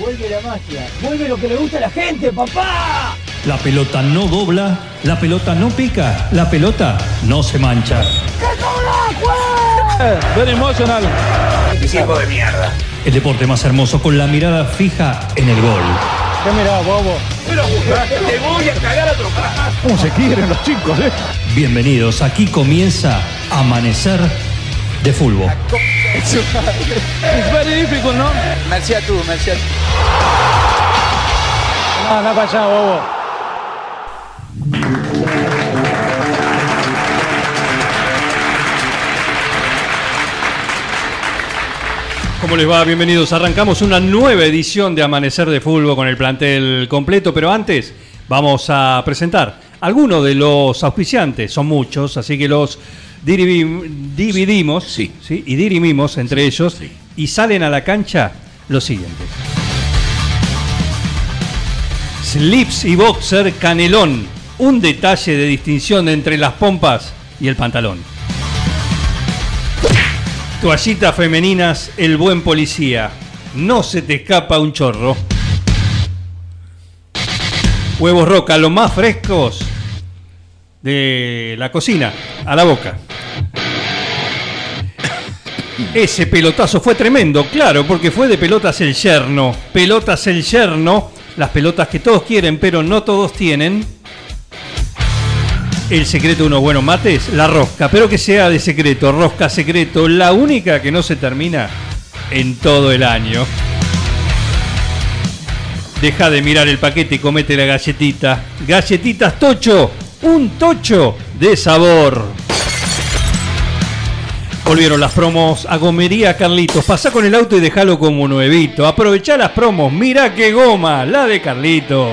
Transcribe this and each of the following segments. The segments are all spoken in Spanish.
Vuelve la magia. Vuelve lo que le gusta a la gente, papá. La pelota no dobla, la pelota no pica, la pelota no se mancha. Very emotional. Tiempo de mierda. El deporte más hermoso con la mirada fija en el gol. ¿Qué mirá, bobo? Pero te voy a cagar a trompadas. ¿Cómo se quieren los chicos, eh? Bienvenidos, aquí comienza Amanecer de Fútbol. It's very difficult, ¿no? Merci a tú, merci a tú. No, anda para allá, bobo. ¿Cómo les va? Bienvenidos. Arrancamos una nueva edición de Amanecer de Fútbol con el plantel completo, pero antes vamos a presentar algunos de los auspiciantes, son muchos, así que los dividimos Sí. y dirimimos entre ellos y salen a la cancha los siguientes. Slips y Boxer Canelón, un detalle de distinción entre las pompas y el pantalón. Toallitas femeninas, el buen policía. No se te escapa un chorro. Huevos roca, los más frescos de la cocina, a la boca. Ese pelotazo fue tremendo, claro, porque fue de pelotas el yerno. Pelotas el yerno, las pelotas que todos quieren, pero no todos tienen. El secreto de unos buenos mates, la rosca, pero que sea de secreto, rosca secreto, la única que no se termina en todo el año. Deja de mirar el paquete y comete la galletita. Galletitas Tocho, un tocho de sabor. Volvieron las promos a Gomería Carlitos. Pasá con el auto y déjalo como nuevito. Aprovechá las promos. Mirá qué goma, la de Carlitos.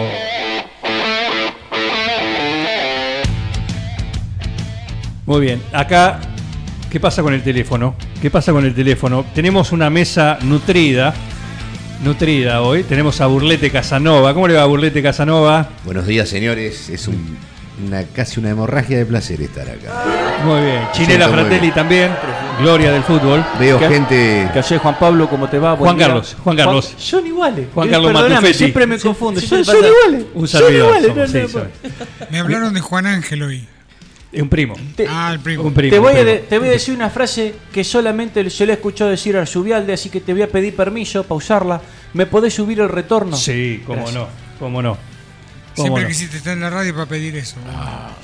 Muy bien, acá, ¿qué pasa con el teléfono? ¿Qué pasa con el teléfono? Tenemos una mesa nutrida, nutrida hoy. Tenemos a Burlete Casanova. ¿Cómo le va Burlete Casanova? Buenos días, señores. Es un- una, casi una hemorragia de placer estar acá. Muy bien. Chinela Fratelli bien. también, gloria del fútbol. Veo gente. ¿Qué haces, Juan Pablo? ¿Cómo te va? Buen Juan día. Carlos, Juan Carlos. son iguales. Juan Eh, Carlos perdóname, Matufetti. siempre me confundo. Sí, iguales. Un son servidor iguales. somos, no, sí, no, soy. Me hablaron de Juan Ángel hoy. Es un primo. Te, Ah, el primo. Un primo. te voy un a, primo. de- te voy a decir una frase que solamente se le he escuchado decir a Arzubialde, así que te voy a pedir permiso para usarla. ¿Me podés subir el retorno? Sí, cómo Gracias. no, cómo no. ¿Cómo Siempre no? quisiste estar en la radio para pedir eso.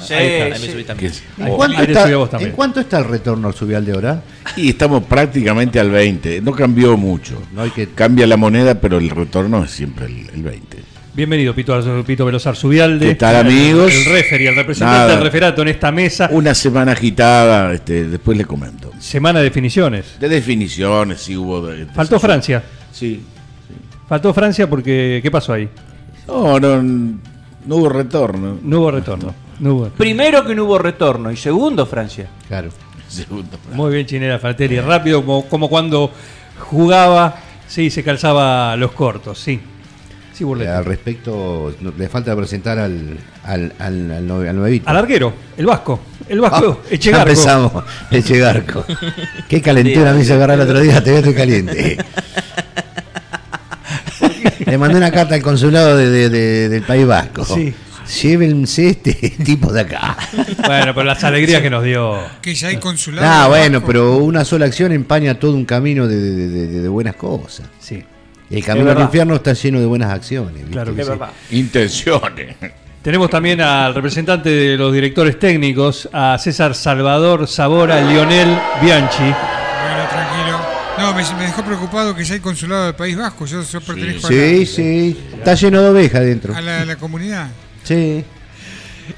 Sí, Ahí está, sí. que- ¿En, Oh, cuánto ahí está, subió vos también. ¿En cuánto está el retorno al subial de hora? Y estamos prácticamente al 20. No cambió mucho. No hay que. Cambia la moneda, pero el retorno es siempre el, el 20. Bienvenido, Pito, Pito Velozar Zubialde. ¿Qué tal, amigos? El referee, el representante Nada. del referato en esta mesa. Una semana agitada, este, después le comento. Semana de definiciones. De definiciones, sí hubo. de- de- Faltó Francia. Sí. Faltó Francia porque. ¿Qué pasó ahí? No, no, no hubo retorno. No hubo retorno. No hubo. Primero que no hubo retorno y segundo Francia. Claro. Segundo. Muy bien, Chinera Fratelli. Rápido, como, como cuando jugaba, sí, se calzaba los cortos, sí. Sí, Burlete. Al respecto, no- le falta presentar al, al, al, al, nue- al nuevito. Al arquero, el vasco. El vasco, Ah, Echegarco. Empezamos. Echegarco. Qué calentura me hizo agarrar el otro día, te veo estoy caliente. Le mandé una carta al consulado de- de- de- del País Vasco. Sí. Llévense este tipo de acá. Bueno, pero las alegrías que nos dio. Que ya hay consulado. Ah, en bueno, Vasco. pero una sola acción empaña todo un camino de, de- de- de- de buenas cosas. Sí, El camino al infierno está lleno de buenas acciones. ¿viste? claro que Es sí. verdad. Intenciones. Tenemos también al representante de los directores técnicos, a César Salvador Sabora, Lionel Bianchi. No, me, me dejó preocupado que ya hay consulado del País Vasco. Yo, yo pertenezco Sí, sí. Está lleno de ovejas dentro. a, la, a, la, a la comunidad. Sí.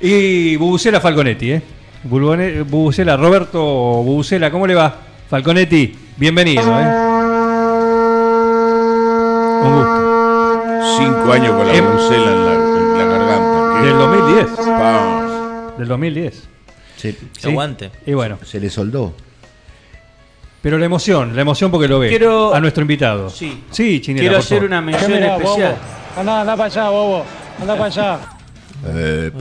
Y Bubucela Falconetti, ¿eh? Bubucela, Roberto Bubucela, ¿cómo le va? Falconetti, bienvenido, ¿eh? Un gusto. Cinco años con la brucela en la, en la garganta. ¿Qué? Del 2010. Pa. Del 2010. Sí. Sí. Y bueno, Se le soldó. Pero la emoción, la emoción porque lo ve. Quiero- A nuestro invitado. Sí. Sí, Chinela, Quiero hacer una ¿Qué mención mirá, especial. bobo? Anda, anda para allá, bobo. Anda para allá.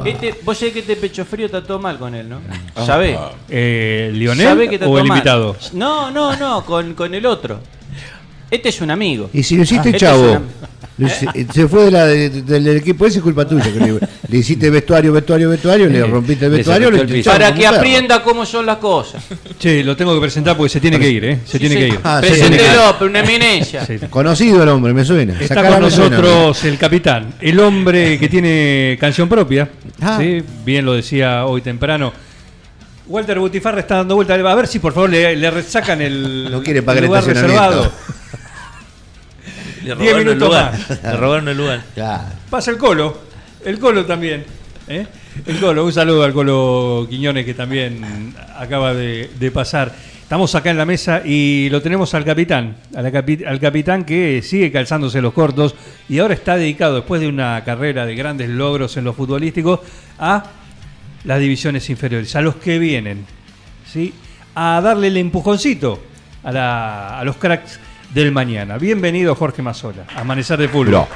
Este, vos sabés que este pecho frío está todo mal con él, ¿no? ¿Sabés? Eh, ¿Lionel ¿Sabés que está o todo el mal? invitado? No, no, no, con, con el otro. Este es un amigo. Y si lo hiciste Este es chavo. Le- Se, fue de la- de- del, del equipo ese, es culpa tuya. que le, le hiciste vestuario, vestuario, vestuario, le rompiste el Le vestuario, le echaron Para que aprenda cómo son las cosas. Che, lo tengo que presentar porque se tiene que ir, ¿eh? Se tiene que ir. Ah, Preséntelo, pero una eminencia. Sí. Conocido el hombre, me suena. Está con suena. nosotros el capitán, el hombre que tiene canción propia. Ah. ¿sí? Bien lo decía hoy temprano. Walter Butifarra está dando vuelta. A ver si por favor le, le sacan el No quiere pagar el lugar reservado. Le Diez robaron el minutos lugar. más. Le robaron el lugar. Claro. Pasa el Colo, el Colo también. ¿eh? El Colo, un saludo al Colo Quiñones que también acaba de, de pasar. Estamos acá en la mesa y lo tenemos al capitán, capi- al capitán que sigue calzándose los cortos y ahora está dedicado, después de una carrera de grandes logros en lo futbolístico, a las divisiones inferiores, a los que vienen, ¿sí? a darle el empujoncito a, la- a los cracks del mañana. Bienvenido Jorge Mazola, Amanecer de Fútbol. No,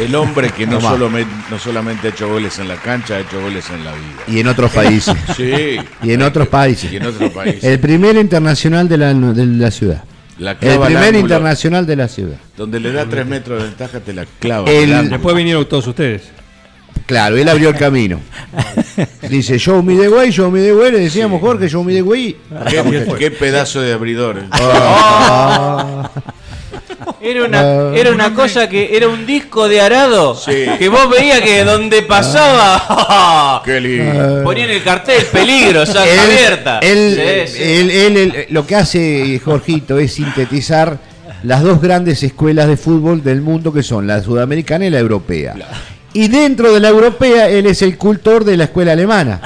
el hombre que no, solo me- no solamente ha hecho goles en la cancha, ha hecho goles en la vida. Y en otros países. Sí. Y en otros países. Y en otros países. El primer internacional de la, de la ciudad. La El clava primer ángulo, internacional de la ciudad. Donde le da tres metros de ventaja, te la clava. El-. Después vinieron todos ustedes. Claro, él abrió el camino. Dice, show me the way, show me the way. Le decíamos, Jorge, show me the way. ¿Qué, qué pedazo de abridor. eh. Ah. Era una, Ah. era una cosa que era un disco de arado Sí. que vos veías que donde pasaba Qué lindo. ponían el cartel peligro, saca Él, abierta. él- Sí, sí. él- él- él- lo que hace Jorgito es sintetizar las dos grandes escuelas de fútbol del mundo que son la sudamericana y la europea. Y dentro de la europea él es el cultor de la escuela alemana.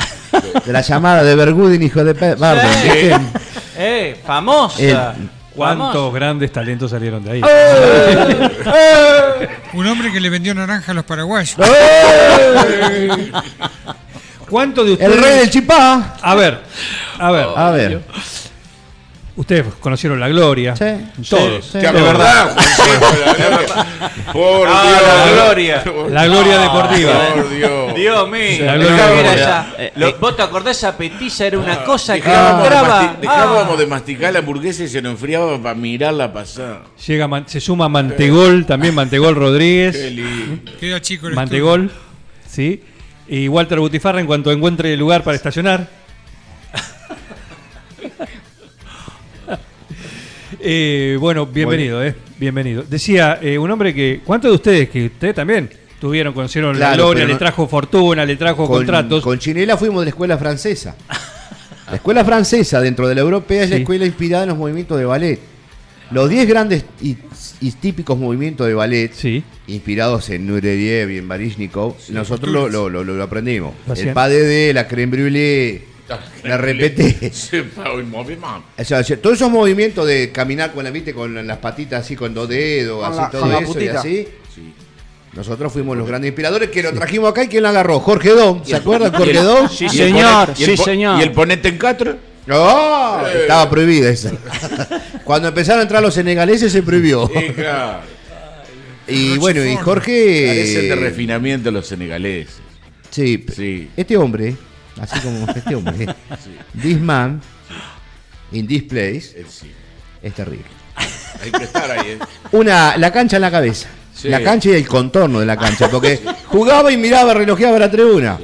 De la llamada de Bergudin, hijo de Pe- Barden. Sí. ¿viste? Eh, famosa. El- ¿Cuántos grandes talentos salieron de ahí? Un hombre que le vendió naranja a los paraguayos. ¿Cuántos de ustedes? El rey del chipá. A ver, a ver. A ver. Ustedes conocieron la gloria. Sí, Todos. sí, ¿Te sí. acordás, Juancito? Por Ah, Dios. la gloria. La gloria deportiva. Por Dios. Dios mío. La Era gloria. esa- Eh, lo- eh. ¿Vos te acordás esa petiza? Era una cosa que Dejábamos, de, entraba. dejábamos Ah. de masticar la hamburguesa y se nos enfriaba para mirarla pasar. Llega, se suma Mantegol, también Mantegol Qué Rodríguez. lindo. Queda chico el Mantegol, ¿sí? Y Walter Butifarra en cuanto encuentre lugar para estacionar. Eh, bueno, bienvenido, eh, bienvenido. Decía eh, un hombre que, ¿cuántos de ustedes que ustedes también tuvieron, conocieron la gloria, le trajo fortuna, le trajo Con, contratos? con Chinela fuimos de la escuela francesa. La escuela francesa dentro de la europea es la Sí. escuela inspirada en los movimientos de ballet. Los 10 grandes y, y típicos movimientos de ballet, Sí. inspirados en Nureyev y en Baryshnikov, nosotros lo, lo- lo- lo aprendimos. El pas de la creme brûlée, la repete. Sepa un movimiento. O sea, todos esos movimientos de caminar con la viste con las patitas así con dos dedos, Con así la- todo eso y así. Nosotros fuimos los grandes inspiradores que lo trajimos acá y quién lo agarró, Jorge Dom, ¿se acuerdan Jorge Dom? Sí, señor. ponet- y el Sí, señor. ¿Y el ponete en cuatro? No, estaba prohibida esa. Cuando empezaron a entrar los senegaleses se prohibió. Y bueno, y Parecen de Jorge. refinamiento los senegaleses. Sí, Sí. este hombre, así como este hombre, this man in this place, sí. es terrible. Hay que estar ahí, ¿eh? Una, la cancha en la cabeza. Sí. La cancha y el contorno de la cancha, porque jugaba y miraba, relojeaba la tribuna.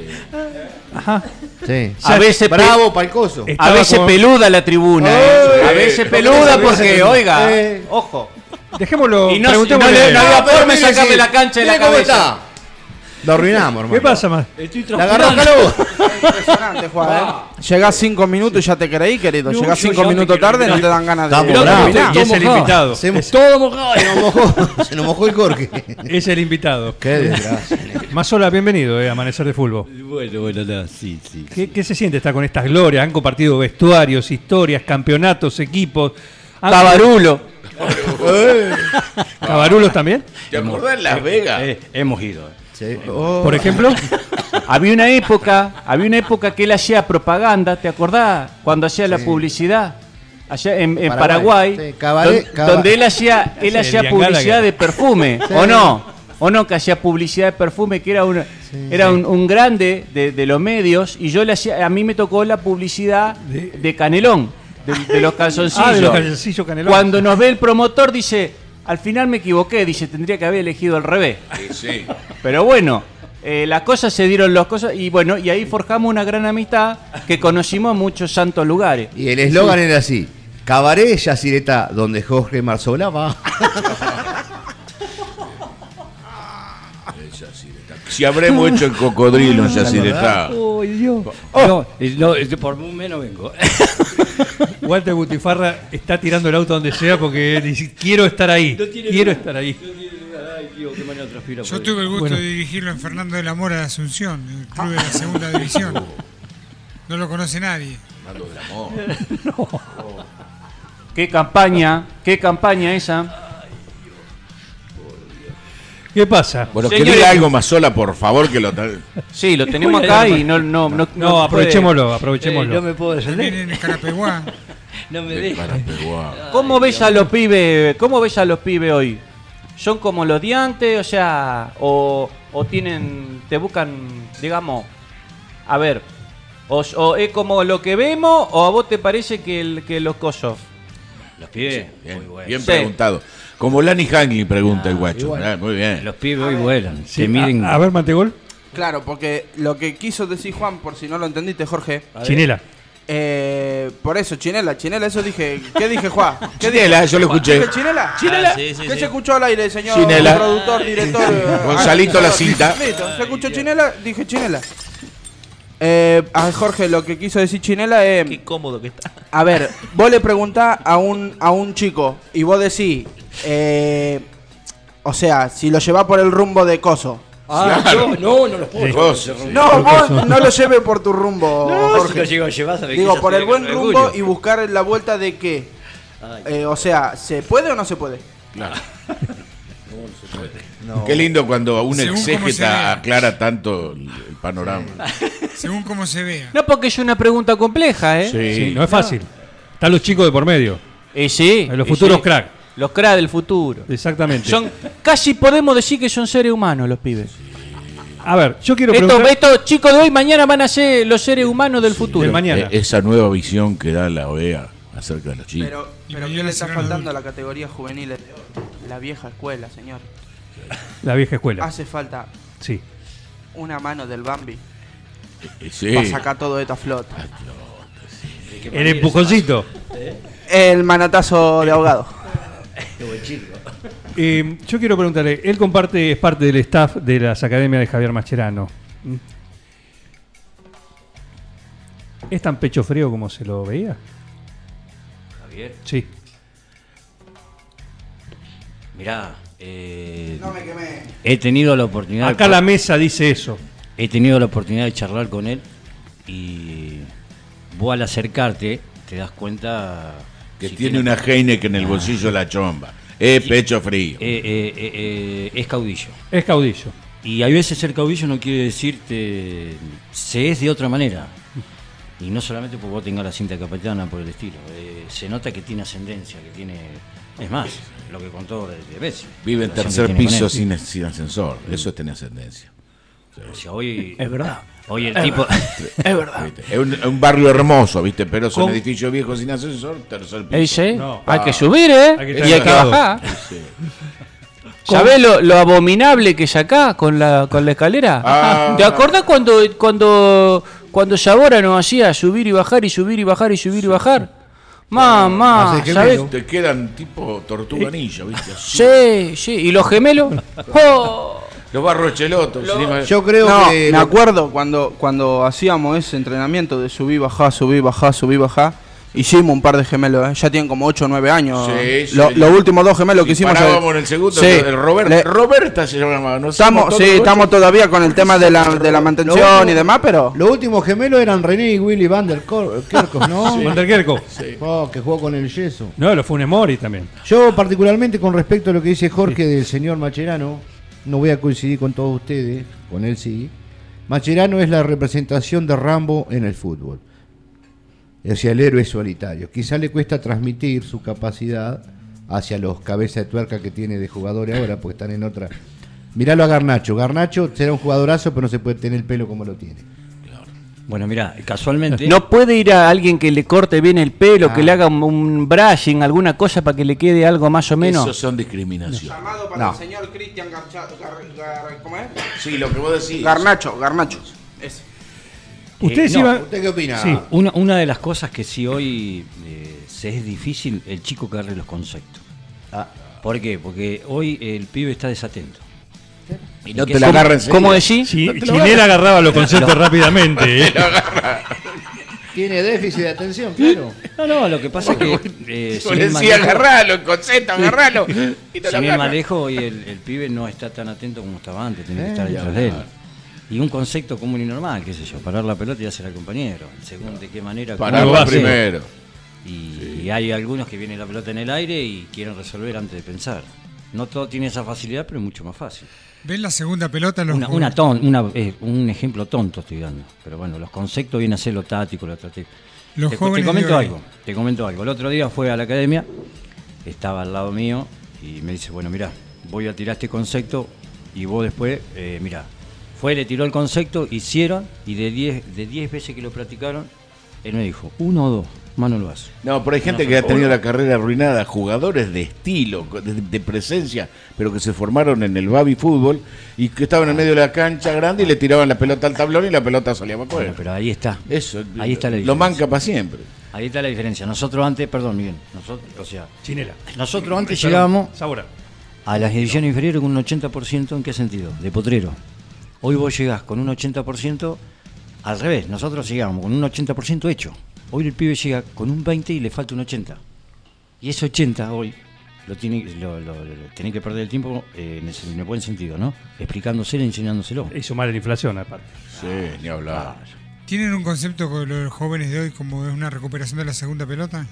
Sí. A veces bravo, palcoso. A veces con- peluda la tribuna. Eh. A veces peluda porque, oiga, Eh. ojo. Dejémoslo, Y no, no le- no había forma de sacarle la cancha de la cabeza. está. Lo arruinamos, hermano. ¿Qué pasa, más? La agarró calor. Impresionante, Juan, ¿eh? Llegás cinco minutos y ya te creí, querido. No, Llegás yo cinco ya minutos quiero- tarde no te dan ganas de... Estamos bravos. Y es el invitado. Hacemos todo mojado. Se nos mojó, se nos mojó el corque. Es el invitado. Qué desgracia. Mazola, bienvenido, eh, Amanecer de Fútbol. Bueno, bueno, no, sí, sí. ¿Qué, qué se siente estar con estas glorias? Han compartido vestuarios, historias, campeonatos, equipos. Han- Tabarulo. ¿Cabarulos también? ¿Te acordás en Las Vegas? Eh, hemos ido. eh. Sí. Oh. Por ejemplo. Había una época, había una época que él hacía propaganda, ¿te acordás? Cuando hacía la publicidad allá en, en Paraguay. Sí, donde él hacía, él Sí, hacía el publicidad de perfume, ¿o no? ¿O no que hacía publicidad de perfume que era una era Un, un grande de, de los medios y yo le hacía a mí me tocó la publicidad de, Canelón, de, de los calzoncillos. Ah, de los calzoncillos Canelón. Cuando nos ve el promotor dice, Al final me equivoqué, dice, tendría que haber elegido al revés. Sí, sí. Pero bueno, eh, las cosas se dieron las cosas y bueno, y ahí forjamos una gran amistad que conocimos muchos santos lugares. Y el eslogan era así: Cabaret Yacireta, donde Jorge Marzola va. Si habremos hecho el cocodrilo en Yacyretá. Uy, Dios. No, eh, no, eh, por un menos vengo. Walter Gutifarra está tirando el auto donde sea porque dice, quiero estar ahí. No tiene quiero estar ahí. Ay, Dios, qué manera transpira Yo tuve el gusto Bueno. de dirigirlo en Fernando de la Mora de Asunción, el club de la segunda división. No lo conoce nadie. Qué campaña, qué campaña esa. ¿Qué pasa? Bueno, que diga algo más sola, por favor, que lo tal. Sí, lo tenemos acá y no no no, No, aprovechémoslo, Eh, aprovechémoslo. no me puedo defender. No me deja. ¿Cómo ves a los pibes? ¿Cómo ves a los pibes hoy? ¿Son como los de antes? O sea, o, o tienen, te buscan, digamos, a ver, o, o es como lo que vemos o a vos te parece que, el, que los cosos? Los pibes, Bien, muy buenos. bien Sí. preguntado. Como Lani Hangley pregunta el guacho. Ah, muy bien. Los pibes hoy vuelan. Sí, Se miden. a, a ver, Mantegol. Claro, porque lo que quiso decir Juan, por si no lo entendiste, Jorge. Chinela. Eh, por eso, Chinela, Chinela, eso dije. ¿Qué dije, Juan? ¿Qué dije? Chinela, yo lo escuché. ¿Dije Chinela? ¿Chinela? Ah, sí, sí, ¿Qué sí. se escuchó al aire, señor Chinela. productor, director? eh, Gonzalito ah, la cinta. Listo, ¿se escuchó Chinela? Dije Chinela. Eh, a Jorge, lo que quiso decir Chinela es... Qué cómodo que está. A ver, vos le preguntás a un, a un chico y vos decís, eh, o sea, si lo llevás por el rumbo de Coso. Ah, yo no, no los puedo. Vos, No, vos no lo lleves por tu rumbo, No, si Jorge. lo llego a llevar, sabés que Digo, por el buen rumbo orgullo. y buscar la vuelta de qué. Ay. Eh, o sea, ¿se puede o no se puede? Qué lindo cuando un Según se exégeta aclara tanto el, el panorama. Según cómo se vea. No, porque es una pregunta compleja, ¿eh? Sí, no es fácil. Están los chicos de por medio. Y sí. Los y futuros sí. crack. Los crack del futuro. Exactamente. Son, casi podemos decir que son seres humanos los pibes. A ver, yo quiero Estos, preguntar... estos chicos de hoy mañana van a ser los seres humanos del futuro. del mañana. Eh, esa nueva visión que da la OEA acerca de los chicos. Pero, pero ¿qué le está faltando a la categoría juvenil? La vieja escuela, señor. La vieja escuela. Hace falta Sí. una mano del Bambi Eh, sí. para sacar todo esto a flota. El empujoncito. El manatazo de ahogado. Eh, yo quiero preguntarle, él comparte, es parte del staff de las academias de Javier Mascherano. ¿Es tan pecho frío como se lo veía? Javier, Sí. mirá, eh, No me quemé. he tenido la oportunidad. Acá la mesa dice eso. He tenido la oportunidad de charlar con él y vos al acercarte te das cuenta Que si tiene una Heineken en el bolsillo de la chomba. Eh, pecho frío. Eh, eh, eh, eh, es caudillo. Es caudillo. Y hay veces ser caudillo no quiere decirte se es de otra manera. Y no solamente porque vos tengas la cinta capitana por el estilo. eh, se nota que tiene ascendencia, que tiene. Es más, lo que contó de, de Bessi. Vive en tercer piso sin, sin ascensor. Eso es tener ascendencia. O sea, hoy, Es verdad. hoy el tipo. Es verdad. ¿Viste? Es un, es un barrio hermoso, ¿viste? Pero es un ¿Cómo? edificio viejo sin ascensor, tercer piso. Ey, sí, No. hay que Ah. subir, ¿eh? Hay que y hay que bajar. Sí. ¿Sabés lo, lo abominable que es acá con la, con la escalera? Ah. ¿Te acordás cuando, cuando, cuando Sabora nos hacía subir y bajar y subir y bajar y subir y bajar? Mamá, gemelo. ¿sabés? Te quedan tipo tortuga ninja, ¿viste? Así. Sí, sí. ¿Y los gemelos? ¡Oh! Los barros chelotos. encima- Yo creo No, que. me acuerdo cuando, cuando hacíamos ese entrenamiento de subir, bajar, subir, bajar, subir, bajar. Hicimos un par de gemelos, ¿eh? ya tienen como 8 o 9 años. Sí, sí. Lo- los últimos dos gemelos que Si hicimos. parábamos en el segundo, Sí. el Robert- Le- Roberta se llamaba, ¿no? Estamos, sí, estamos todavía con el tema de la, de la mantención último- y demás, pero. Los últimos gemelos eran René y Willy Van der Kerkhoff, ¿no? Van der Kerkhoff. Oh, que jugó con el yeso. No, lo fue un Mori también. Yo, particularmente con respecto a lo que dice Jorge del señor Macherano, no voy a coincidir con todos ustedes, con él sí. Macherano es la representación de Rambo en el fútbol. Hacia el héroe solitario. Quizá le cuesta transmitir su capacidad hacia los cabezas de tuerca que tiene de jugadores ahora, porque están en otra. Miralo a Garnacho. Garnacho será un jugadorazo, pero no se puede tener el pelo como lo tiene. Bueno, mira, casualmente. No puede ir a alguien que le corte bien el pelo, que Ah. le haga un, un brushing, alguna cosa para que le quede algo más o menos. Eso son discriminación. Llamado para No. el señor Cristian Garcha- Gar- Gar- ¿Cómo es? Sí, lo que vos decís. Garnacho, Garnacho. Ese. No, iban. ¿Usted qué opina? Sí, una, una de las cosas que sí hoy eh, se es difícil, el chico que agarre los conceptos. Ah. ¿Por qué? Porque hoy el pibe está desatento. Y no ¿Qué te la agarra enseguida. ¿Cómo decís? Chi- No lo agarraba los conceptos rápidamente. ¿eh? Tiene déficit de atención, claro. No, no, lo que pasa es que. eh, Yo sin le ir más decía, lejos- agarralo, el concepto, agarralo. Y te más agarra. lejos, hoy el, el pibe no está tan atento como estaba antes, tiene que Eh, estar ya, detrás de él. Y un concepto común y normal, qué sé yo, parar la pelota y hacer al compañero. Según de qué manera. hace. primero. Y, y hay algunos que vienen la pelota en el aire y quieren resolver antes de pensar. No todo tiene esa facilidad, pero es mucho más fácil. ¿Ven la segunda pelota? Los Una, una ton- una- eh, un ejemplo tonto estoy dando. Pero bueno, los conceptos vienen a ser lo táctico, lo. Los te, jóvenes te comento algo, te comento algo. El otro día fue a la academia, estaba al lado mío y me dice, bueno, mira, voy a tirar este concepto y vos después, eh, mira, fue, le tiró el concepto, hicieron y de 10 de 10 veces que lo practicaron, él me dijo, uno o dos, más no lo hace. No, pero hay gente No, que ha tenido la carrera arruinada, jugadores de estilo, de, de presencia, pero que se formaron en el baby fútbol y que estaban en medio de la cancha grande y le tiraban la pelota al tablón y la pelota salía para afuera. Bueno, pero ahí está. Eso, Ahí está la lo diferencia. manca para siempre. Ahí está la diferencia. Nosotros antes, perdón, Miguel, nosotros, o sea, Chinela. nosotros antes Perdón, llegábamos Saura. a las ediciones inferiores con un 80%, ¿en qué sentido? De potrero. Hoy vos llegás con un 80% al revés, nosotros llegamos con un 80% hecho. Hoy el pibe llega con un 20 y le falta un 80. Y ese 80 hoy lo tiene, lo, lo- lo- tiene que perder el tiempo eh, en, ese- en el buen sentido, ¿no? Explicándoselo y enseñándoselo. Y sumar la inflación, aparte. Sí, ni hablar. ¿Tienen un concepto con los jóvenes de hoy como es una recuperación de la segunda pelota?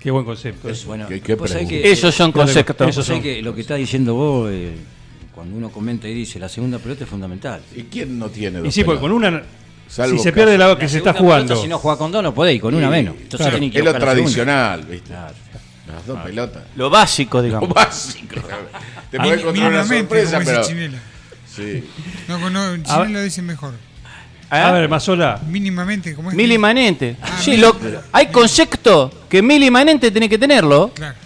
Qué buen concepto. Es bueno, ¿Qué- qué que- Esos son conceptos. Vos sabés que lo que está diciendo vos, eh, cuando uno comenta y dice la segunda pelota es fundamental. ¿Y quién no tiene dos Y sí, porque con pelotas? una. Salvo si se pierde la que La se está jugando. pelota, si no juega con dos, no podéis, con una menos. Entonces claro, tenés que Es lo tradicional, ¿viste? Claro. Las dos pelotas. Lo básico, Lo digamos. básico. Te podés encontrar una Mínimamente, sorpresa, pero. Chinela. Sí. No, no, Chinela lo dice mejor. A ver, Mazola. Mínimamente, como es. Mil imanente. Ah, Sí, lo, hay concepto que mil imanente tiene que tenerlo. Claro.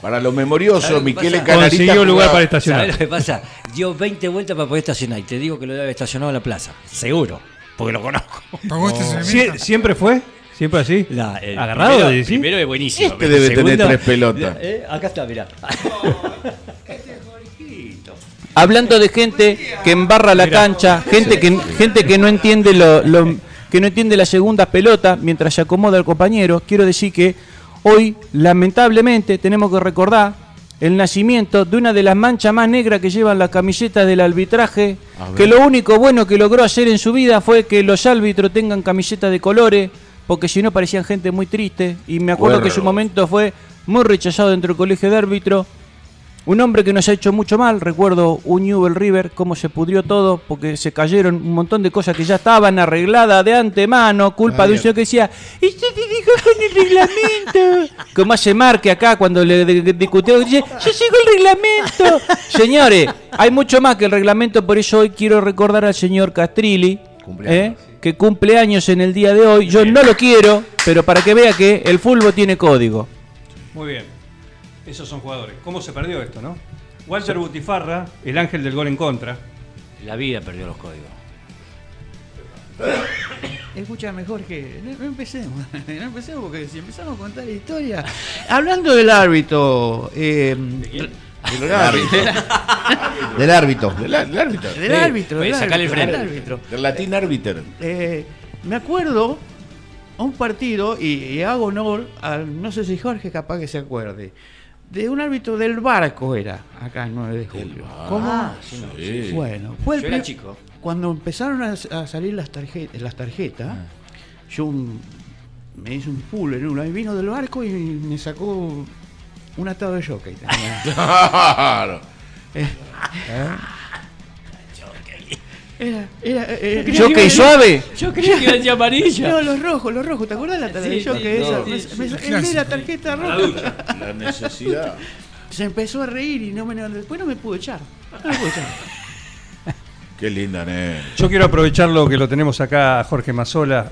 Para los memoriosos, ¿Sabes lo que Miquel? Canarita. Consiguió lugar para estacionar. ¿Sabés lo que pasa? Dio 20 vueltas para poder estacionar. Y te digo que lo debe haber estacionado en la plaza. Seguro. Porque lo conozco. ¿Pagó estacionamiento? Sie- ¿Siempre fue? ¿Siempre así? La, eh, ¿Agarrado? Primero, es buenísimo. Este debe tener tres pelotas. Eh, acá está, mirá. Hablando de gente que embarra la cancha, gente que gente que no entiende lo, lo- que no entiende la segunda pelota mientras se acomoda el compañero, quiero decir que hoy lamentablemente tenemos que recordar el nacimiento de una de las manchas más negras que llevan la camiseta del arbitraje, que lo único bueno que logró hacer en su vida fue que los árbitros tengan camisetas de colores, porque si no parecían gente muy triste y me acuerdo que su momento fue muy rechazado dentro del colegio de árbitros. Un hombre que nos ha hecho mucho mal, recuerdo un Newell River, cómo se pudrió todo, porque se cayeron un montón de cosas que ya estaban arregladas de antemano, culpa de un señor que decía, esto te dijo con el reglamento. Como hace Marque acá cuando le discutió, dice, yo sigo el reglamento. Señores, hay mucho más que el reglamento, por eso hoy quiero recordar al señor Castrilli, ¿eh? que cumple años en el día de hoy. Yo no lo quiero, pero para que vea que el fútbol tiene código. Muy bien. Esos son jugadores. ¿Cómo se perdió esto, no? Walter Butifarra, el ángel del gol en contra. La vida perdió los códigos. Escúchame, Jorge, no, no empecemos, no empecemos porque si empezamos a contar historia. Hablando del árbitro, eh, Del árbitro. Del árbitro. Del árbitro. del árbitro, del árbitro, del árbitro. Del latín árbitro. Eh, me acuerdo a un partido, y, y hago honor, al, no sé si Jorge capaz que se acuerde, de un árbitro del barco era, acá el 9 de julio. ¿Cómo? Ah, sí, no, Sí. Bueno, fue el Yo era chico. Cuando empezaron a, a salir las tarjetas, las tarjetas, Ah. yo un- me hice un full en una y vino del barco y me sacó un atado de jockey. Claro. Eh, Era, era, eh, eh, ¿Jockey suave? Yo creía que iba a decir amarilla. No, los rojos, los rojos. ¿Te acuerdas la tarjeta de Sí, sí, no, me- la tarjeta roja. La necesidad. Se empezó a reír y no me, después no me pudo echar. No me pudo echar. Qué linda, nena. Yo quiero aprovechar lo que lo tenemos acá, a Jorge Mazola,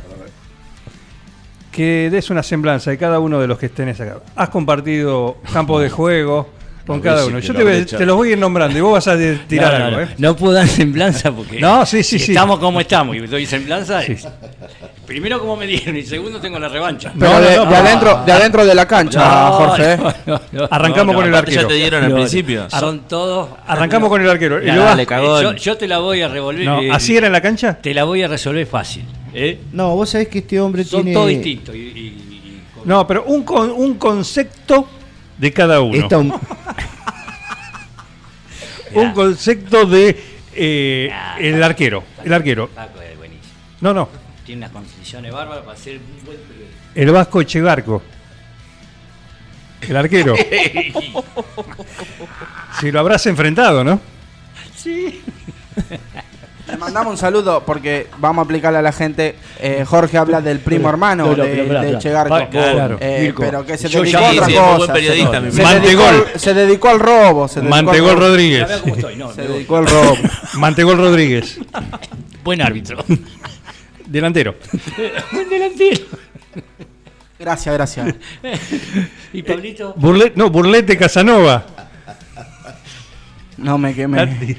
que des una semblanza de cada uno de los que estén acá. Has compartido campo de juego con cada uno. Yo te, voy- te los voy a ir nombrando y vos vas a tirar No, no, algo. no. ¿eh? No puedo dar semblanza porque. No, sí, sí, sí. Estamos como estamos y doy semblanza. y- Primero como me dieron y segundo tengo la revancha. Pero de, de adentro, de adentro de la cancha, No, Jorge. no, no, no, Arrancamos no, con el arquero. ya te dieron al principio. Son todos. Arrancamos con el arquero. Y dale, cagón. Yo, yo te la voy a revolver. No, eh, ¿Así era en la cancha? Te la voy a resolver fácil. ¿eh? No, vos sabés que este hombre Son tiene. todos distintos. y- y- No, pero un, con- un concepto de cada uno. Esta un- un concepto de eh, el arquero. El arquero. Paco es buenísimo. No, no. Tiene unas condiciones bárbaras para ser un buen periodista. El Vasco Echegarco. El arquero. si lo habrás enfrentado, ¿no? Sí. Mandamos un saludo porque vamos a aplicarle a la gente. eh, Jorge habla del primo hermano No, no, de, pero, de espera. Chegarco. Pa- claro, Eh, pero que se Yo dedicó a otra sí, cosa. se, dedicó, al- se dedicó al robo. Se dedicó al Mantegol robo. Rodríguez. Estoy, no, Se dedicó al robo. Mantegol Rodríguez. Buen árbitro. Delantero. buen delantero. Gracias, gracias. y Pablito. Burle- no, Burlete Casanova. No me quemé.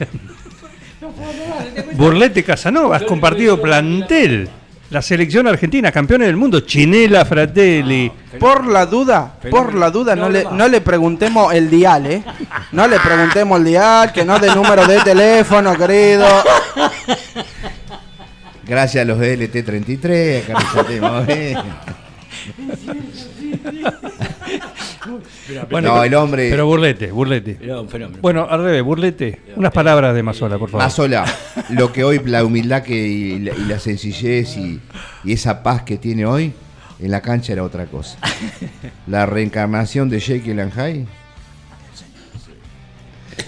Burlete Casanova, has compartido plantel. La selección argentina, campeones del mundo. Chinela Fratelli. Por la duda, por la duda, no le, no le preguntemos el dial, ¿eh? No le preguntemos el dial, que no de número de teléfono, querido. Gracias a los de LT33, acá nos no, el hombre. Pero Burlete, Burlete. Era un fenómeno. Bueno, al revés, Burlete. Unas palabras de Mazola, por favor. Mazola, lo que hoy, la humildad que, y, la, y la sencillez y, y esa paz que tiene hoy, en la cancha era otra cosa. La reencarnación de and Hyde.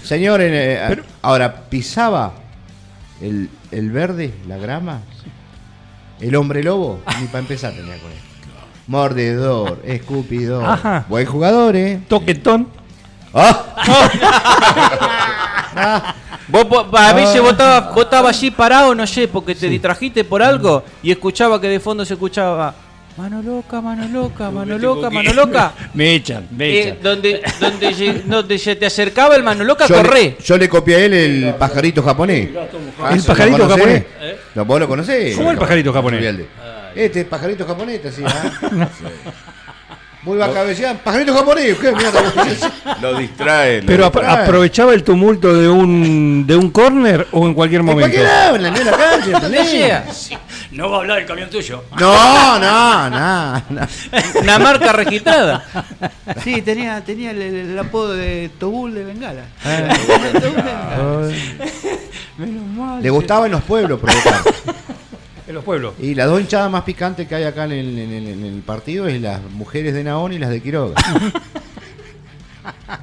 Señor, eh, ahora, ¿pisaba el, el verde, la grama? ¿El hombre lobo? Ni para empezar tenía con él. Mordedor, escupidor. Ajá. Buen jugador, ¿eh? Toquetón. Ah. Vos, vos- a veces vos estabas vos estabas allí parado, no sé, porque te distrajiste por algo y escuchaba que de fondo se escuchaba mano loca, mano loca, mano loca, mano loca. Me echan, me Eh, echan. donde, donde, donde se te acercaba el mano loca, Yo corré. le, yo le copié a él el pajarito japonés. ¿El ¿lo pajarito japonés? ¿Lo, ¿Vos lo conocés? ¿Cómo el pajarito japonés? Este es pajarito japonés, así, ¿ah? Muy va a cabecear. Pajarito japonés, ¿qué mierda? Lo distrae. lo Pero distrae. aprovechaba el tumulto de un de un córner o en cualquier En momento. cualquier lado, en la, en la cancha, ¿entendés? No va a hablar el camión tuyo. No, no, no, no. Una marca registrada. Sí, tenía, tenía el, el- el apodo de Tobul de Bengala. Ah. Tobul de Bengala. Menos mal. Le gustaba en los pueblos provocar. En los pueblos. Y las dos hinchadas más picantes que hay acá en el, en el- en el partido es las mujeres de Naón y las de Quiroga.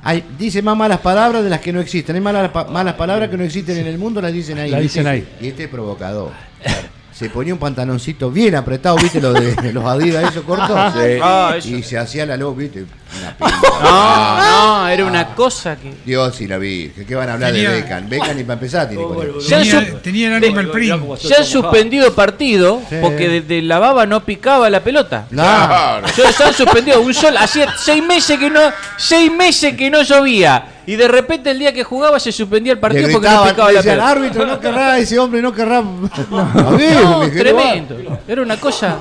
Hay, dice más malas palabras de las que no existen. Hay malas, malas palabras que no existen en el mundo, las dicen ahí. Las ¿viste? dicen ahí. Y este es provocador. Se ponía un pantaloncito bien apretado, ¿viste? Los de los Adidas, esos cortos. Sí. Ah, eso. Y se hacía la loca, ¿viste? Una pinta. No, no, era una cosa que. Dios y la Virgen. ¿Qué van a hablar Tenía- de Becan? Becan y para empezar tiene. Ya Tenía, tenía el. Ya han suspendido partido Sí. porque desde la baba no picaba la pelota. No. Claro. Ya se han suspendido un sol, hacía seis meses que no, seis meses que no llovía. Y de repente el día que jugaba se suspendía el partido porque no picaba la pelota. árbitro, no querrá, ese hombre no querrá. No, tremendo. Era una cosa.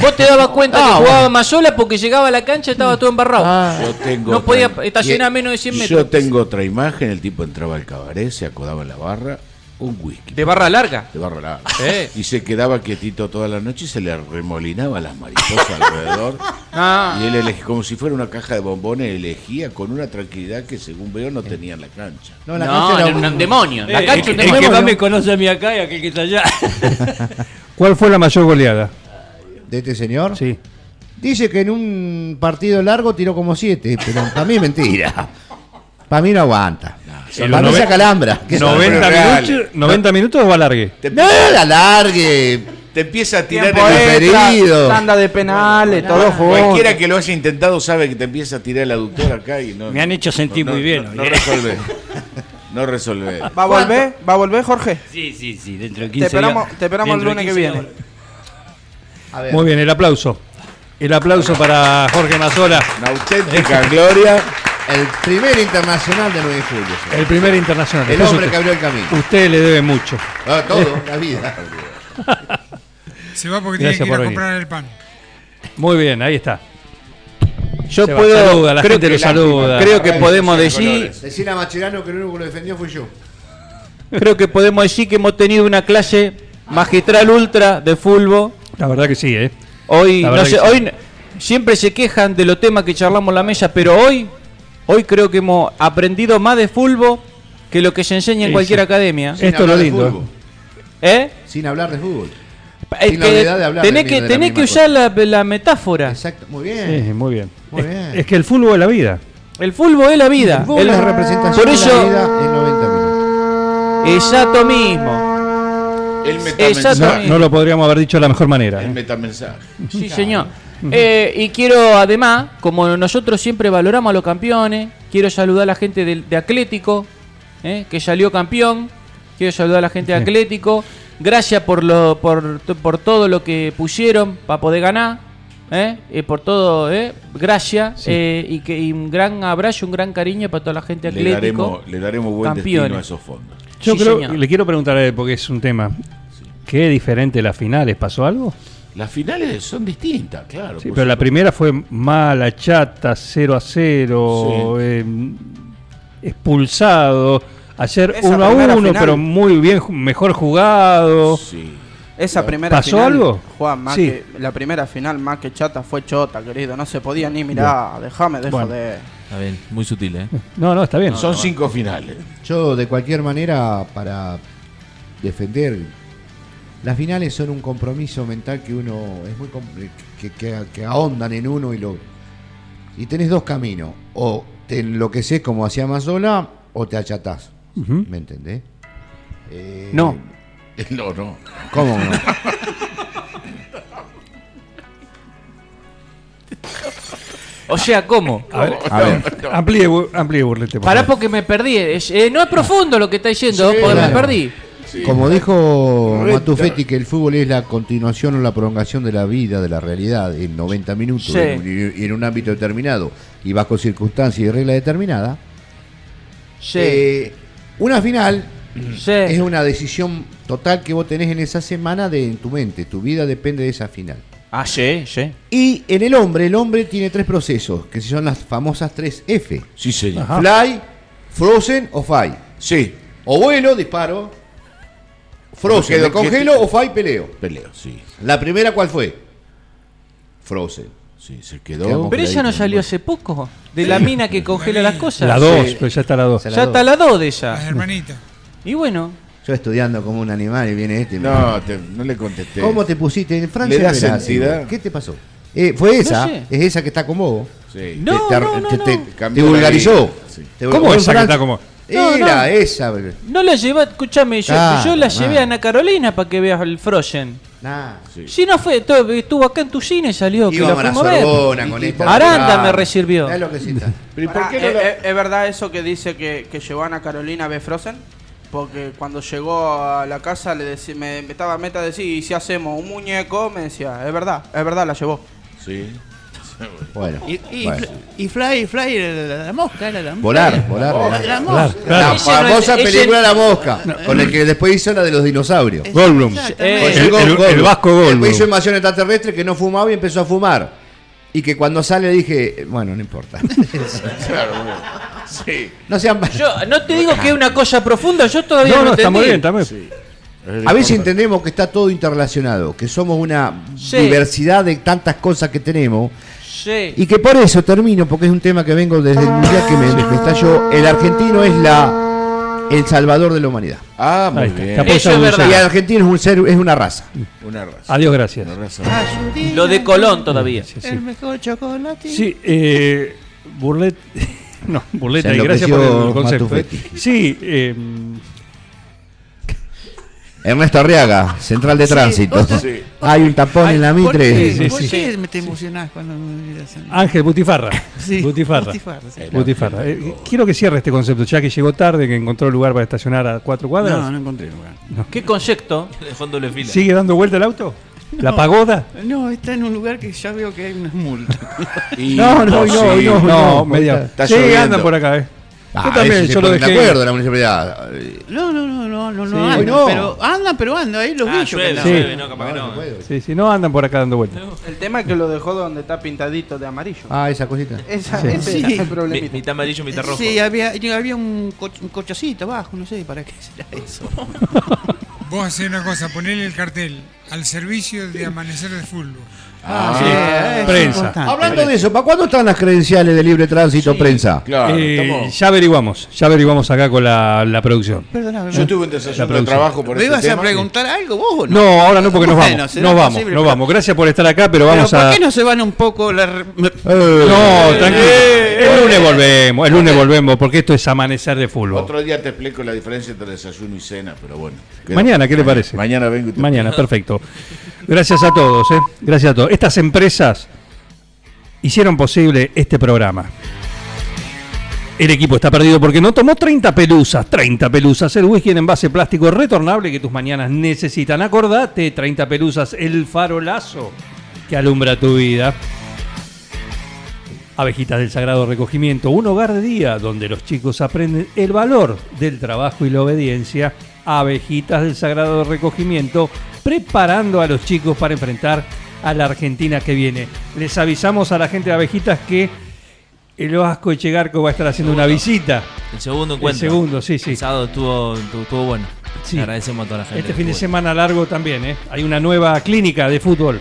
Vos te dabas cuenta Ah, que bueno. jugaba más sola porque llegaba a la cancha y estaba todo embarrado. Yo tengo no podía estacionar menos de 100 Yo metros. tengo otra imagen, el tipo entraba al cabaret, se acodaba en la barra, un whisky. De barra larga. De barra larga. Y se quedaba quietito toda la noche y se le remolinaban las mariposas alrededor. Ah. Y él elegía, como si fuera una caja de bombones, elegía con una tranquilidad que según veo no tenía en la cancha. No, la No, cancha era un demonio. La Eh, cancha que- un el que demonio. más me conoce a mí acá y aquel que está allá. ¿Cuál fue la mayor goleada? ¿De este señor? Sí. Dice que en un partido largo tiró como siete, pero para mí es mentira. Para mí no aguanta. En los noven- calambra. ¿Qué 90 son reales. minutos, 90 minutos o alargue. Te, No, la largue. te empieza a tirar el referido. tanda de penales, todo junto. Cualquiera que lo haya intentado sabe que te empieza a tirar el aductor acá y no. Me han hecho sentir no- muy bien No, no. No resolvé. ¿Va a volver? ¿Va a volver, Jorge? Sí, sí, sí, dentro de Te 15 esperamos, días. te esperamos el lunes que 15 viene. días. A ver. Muy bien, el aplauso. El aplauso para Jorge Mazola. Una auténtica gloria. El primer internacional de 9 de julio. El primer internacional. El Después hombre usted- que abrió el camino. Usted le debe mucho. Ah, todo, la vida. Se va porque Gracias tiene que ir a venir. comprar el pan. Muy bien, ahí está. Yo Se puedo. saluda, la creo, gente lo saluda. creo que podemos decir. Decir a Macherano que el único que lo defendió fui yo. Creo que podemos decir que hemos tenido una clase magistral ultra de fútbol. La verdad que sí, ¿eh? Hoy, no sé, que sí. hoy siempre se quejan de los temas que charlamos en la mesa, pero hoy, hoy creo que hemos aprendido más de fútbol que lo que se enseña en cualquier academia. Esto es lo lindo. ¿Eh? Sin hablar de fútbol. Es Sin que habilidad de hablar tenés de- que, de la tenés que misma usar la, la metáfora. Exacto, muy bien. Sí, muy bien. Muy es, bien. es que el fútbol es la vida. El fútbol es la vida. El es la representación por de eso, la vida en 90 minutos. exacto mismo. El metamensaje. No, no lo podríamos haber dicho de la mejor manera. El ¿eh? metamensaje. Sí, señor. Eh, y quiero, además, como nosotros siempre valoramos a los campeones, quiero saludar a la gente de, de Atlético, eh, que salió campeón. Quiero saludar a la gente de. Atlético. Gracias por, lo, por, por todo lo que pusieron para poder ganar. Eh, y por todo, eh, gracias. Sí. eh, y, que, y un gran abrazo, un gran cariño para toda la gente de Le Atlético. daremos, le daremos buen Campeones. destino a esos fondos. Yo Sí, creo, señor. le quiero preguntar a él porque es un tema. ¿Qué diferente las finales? ¿Pasó algo? Las finales son distintas, claro. Sí, pero la primera fue mala, chata, 0 a 0, eh, expulsado. Ayer Esa 1 a primera 1, final. pero muy bien, mejor jugado. Sí. Esa primera ¿Pasó final, algo? Juan, más Sí. que, la primera final más que chata fue chota, querido. No se podía ni mirar. Déjame de Bueno. joder. Está bien, muy sutil, ¿eh? No, no, está bien. Son cinco finales. Yo, de cualquier manera, para defender, las finales son un compromiso mental que uno es muy que, que, que ahondan en uno y lo y tenés dos caminos o te enloqueces como hacía Mazola o te achatás. ¿me entendés? Eh, No. No, no. ¿cómo no? O sea, ¿cómo? A ver, A ver. amplíe, amplíe burlete. por Pará porque me perdí. Eh, no es profundo lo que está diciendo, Sí, porque me claro. Como dijo. Matufetti que el fútbol es la continuación o la prolongación de la vida, de la realidad, en 90 minutos Sí. en un- y en un ámbito determinado y bajo circunstancias y reglas determinadas. Sí. Eh, una final sí. es una decisión total que vos tenés en esa semana de en tu mente. Tu vida depende de esa final. Ah, sí, sí. Y en el hombre, el hombre tiene tres procesos, que son las famosas tres F. Sí, señor. Ajá. Fly, Frozen o Fight. Sí. O vuelo, disparo. Frozen, me congelo o Fight, peleo. Peleo, sí. La primera, ¿cuál fue? Frozen. Sí, se Quedamos quedó. Pero esa no salió hace poco. De la mina que congela las cosas. La 2, Sí. pero ya está la 2. Se Ya está la 2 de Las esa. hermanitas. Y bueno, Yo estudiando como un animal y viene este. y me- No, te- no le contesté. ¿Cómo te pusiste en Francia? ¿Le da no era así, sentida? vos. ¿Qué te pasó? Eh, fue esa, sé. es esa que está con vos. Sí. No, te, te- no, no, te- la vulgarizó. sí. ¿Cómo esa que está como.? No, Era no. esa. no la llevé, escúchame, yo, la llevé a Ana Carolina para que veas el Frozen. Nah. Sí. Si no fue, to- estuvo acá en tu cine y salió, que la a ver. Con esta. Aranda me recibió. Es lo que. Pero ¿y por Pará, qué no ¿es, la- es- es verdad eso que dice que, que llevó a Ana Carolina a ver Frozen? Porque cuando llegó a la casa le decí- me, me estaba meta a decir, ¿y si hacemos un muñeco? Me decía, es verdad, es verdad, la llevó. Sí. Bueno. Y, y, bueno. y Fly, Fly, era la, la mosca, era la mosca. Volar, volar, volar. La Volar, mosca. claro. La Ese no es- famosa ese- película La Mosca, con el que después hizo la de los dinosaurios. Goldblum. El-. Vasco Goldblum. Después hizo invasión extraterrestre que no fumaba y empezó a fumar. Y que cuando sale dije, bueno, no importa. Claro, bueno. Sí. no sean Yo no te digo que es una cosa profunda, yo todavía no, No, no, está entendí. muy bien, bien. A veces entendemos que está todo interrelacionado, que somos una Sí. diversidad de tantas cosas que tenemos Sí. y que por eso termino, porque es un tema que vengo desde el mundial que me, me estalló. El argentino es la el salvador de la humanidad. Ah, muy bien. Eso es verdad. Y el argentino es un ser, es una raza. Una raza. Adiós, gracias. Una raza. Lo de Colón todavía. Sí, sí. El mejor chocolate. Sí, eh, Burlet. No, Burleta, y gracias por el concepto. Matufetti. eh. Sí, eh, Ernesto Arriaga, central de Sí, tránsito. Sí. Hay un tapón Ay, en la ¿por mitre. qué? Sí, ¿Por sí, qué sí. me te emocionás cuando me miras a? Ángel Butifarra. Sí, Butifarra. Butifarra, sí. Butifarra. Eh, quiero que cierre este concepto, ya que llegó tarde, que encontró lugar para estacionar a cuatro cuadras. No, no encontré lugar. ¿Qué concepto? Fila. ¿Sigue dando vuelta el auto? ¿La No. pagoda? No, está en un lugar que ya veo que hay unas multas. No, no, no, sí. no, no, media. Está sí, por acá, eh. Ah, yo también, yo lo ponen de dejé. acuerdo la municipalidad. No, no, no, no, no, Sí. no, andan, no. pero andan, pero andan, ahí los Ah, bichos llueve. Sí. llueve, no, capaz que no. Sí, sí, no andan por acá dando vueltas. El tema es que lo dejó donde está pintadito de amarillo. Ah, esa cosita. Esa, Sí. Ese Sí. es el Mi- problemita. Mitad amarillo, mitad rojo. Sí, había, había un, co un cochecito abajo, no sé para qué será eso. Vos hacés una cosa, ponele el cartel al servicio de amanecer de fútbol. Ah, sí. es Prensa. Hablando de eso, ¿para cuándo están las credenciales de libre tránsito prensa? Claro, Eh, estamos- ya averiguamos, ya averiguamos acá con la, la producción. Perdóname. Yo tuve un desayuno de trabajo por ¿Me este ibas tema. a preguntar algo vos o no? No, ahora no porque nos Bueno, vamos. Nos vamos, posible, nos pero- vamos. Gracias por estar acá, pero Pero vamos ¿por a. qué no se van un poco la... me- No, tranquilo. el lunes volvemos, el lunes volvemos, porque esto es amanecer de fútbol. Otro día te explico la diferencia entre desayuno y cena, pero bueno. Mañana, ¿qué le parece? Mañana vengo y te Mañana, perfecto. Gracias a todos, ¿eh? Gracias a todos. Estas empresas hicieron posible este programa. El equipo está perdido porque no tomó 30 pelusas. 30 pelusas. El whisky en envase plástico retornable que tus mañanas necesitan. Acordate, 30 pelusas. El farolazo que alumbra tu vida. Abejitas del Sagrado Recogimiento, un hogar de día donde los chicos aprenden el valor del trabajo y la obediencia. Abejitas del Sagrado Recogimiento, preparando a los chicos para enfrentar a la Argentina que viene. Les avisamos a la gente de Abejitas que el Vasco Echegarco va a estar haciendo una visita. El segundo encuentro. El segundo, sí, sí. El sábado estuvo, estuvo, bueno. Sí. Le agradecemos a toda la gente. Este fin de semana largo también, ¿eh? Hay una nueva clínica de fútbol.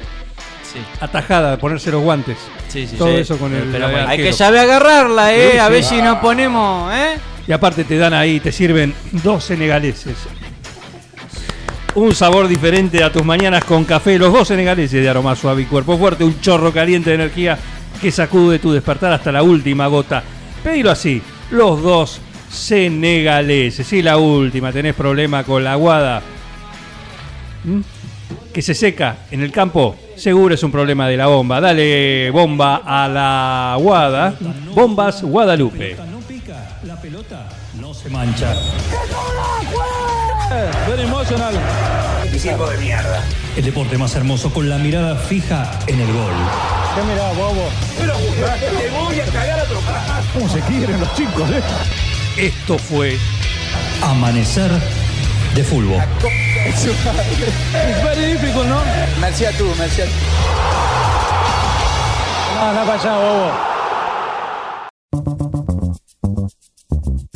Sí. Atajada, ponerse los guantes. Sí, sí, Todo sí. eso con el. Hay que saber agarrarla, eh. Sí, A ver si nos ponemos, eh. Y aparte te dan ahí, te sirven dos senegaleses. Un sabor diferente a tus mañanas con café. Los dos senegaleses de aroma suave y cuerpo fuerte. Un chorro caliente de energía que sacude tu despertar hasta la última gota. Pedilo así. Los dos senegaleses. Sí, la última. Tenés problema con la aguada. ¿Mm? Que se seca en el campo. Seguro es un problema de la bomba. Dale bomba a la aguada. Bombas Guadalupe. No pelota no se mancha. Very emotional. De mierda. El deporte más hermoso con la mirada fija en el gol. ¿Qué mirá, bobo? Te voy a cagar a trompadas. ¿Cómo se quieren los chicos, eh? Esto fue Amanecer de fútbol. It's very difficult, ¿no? Merci a tú, merci a tú. Anda para allá, bobo.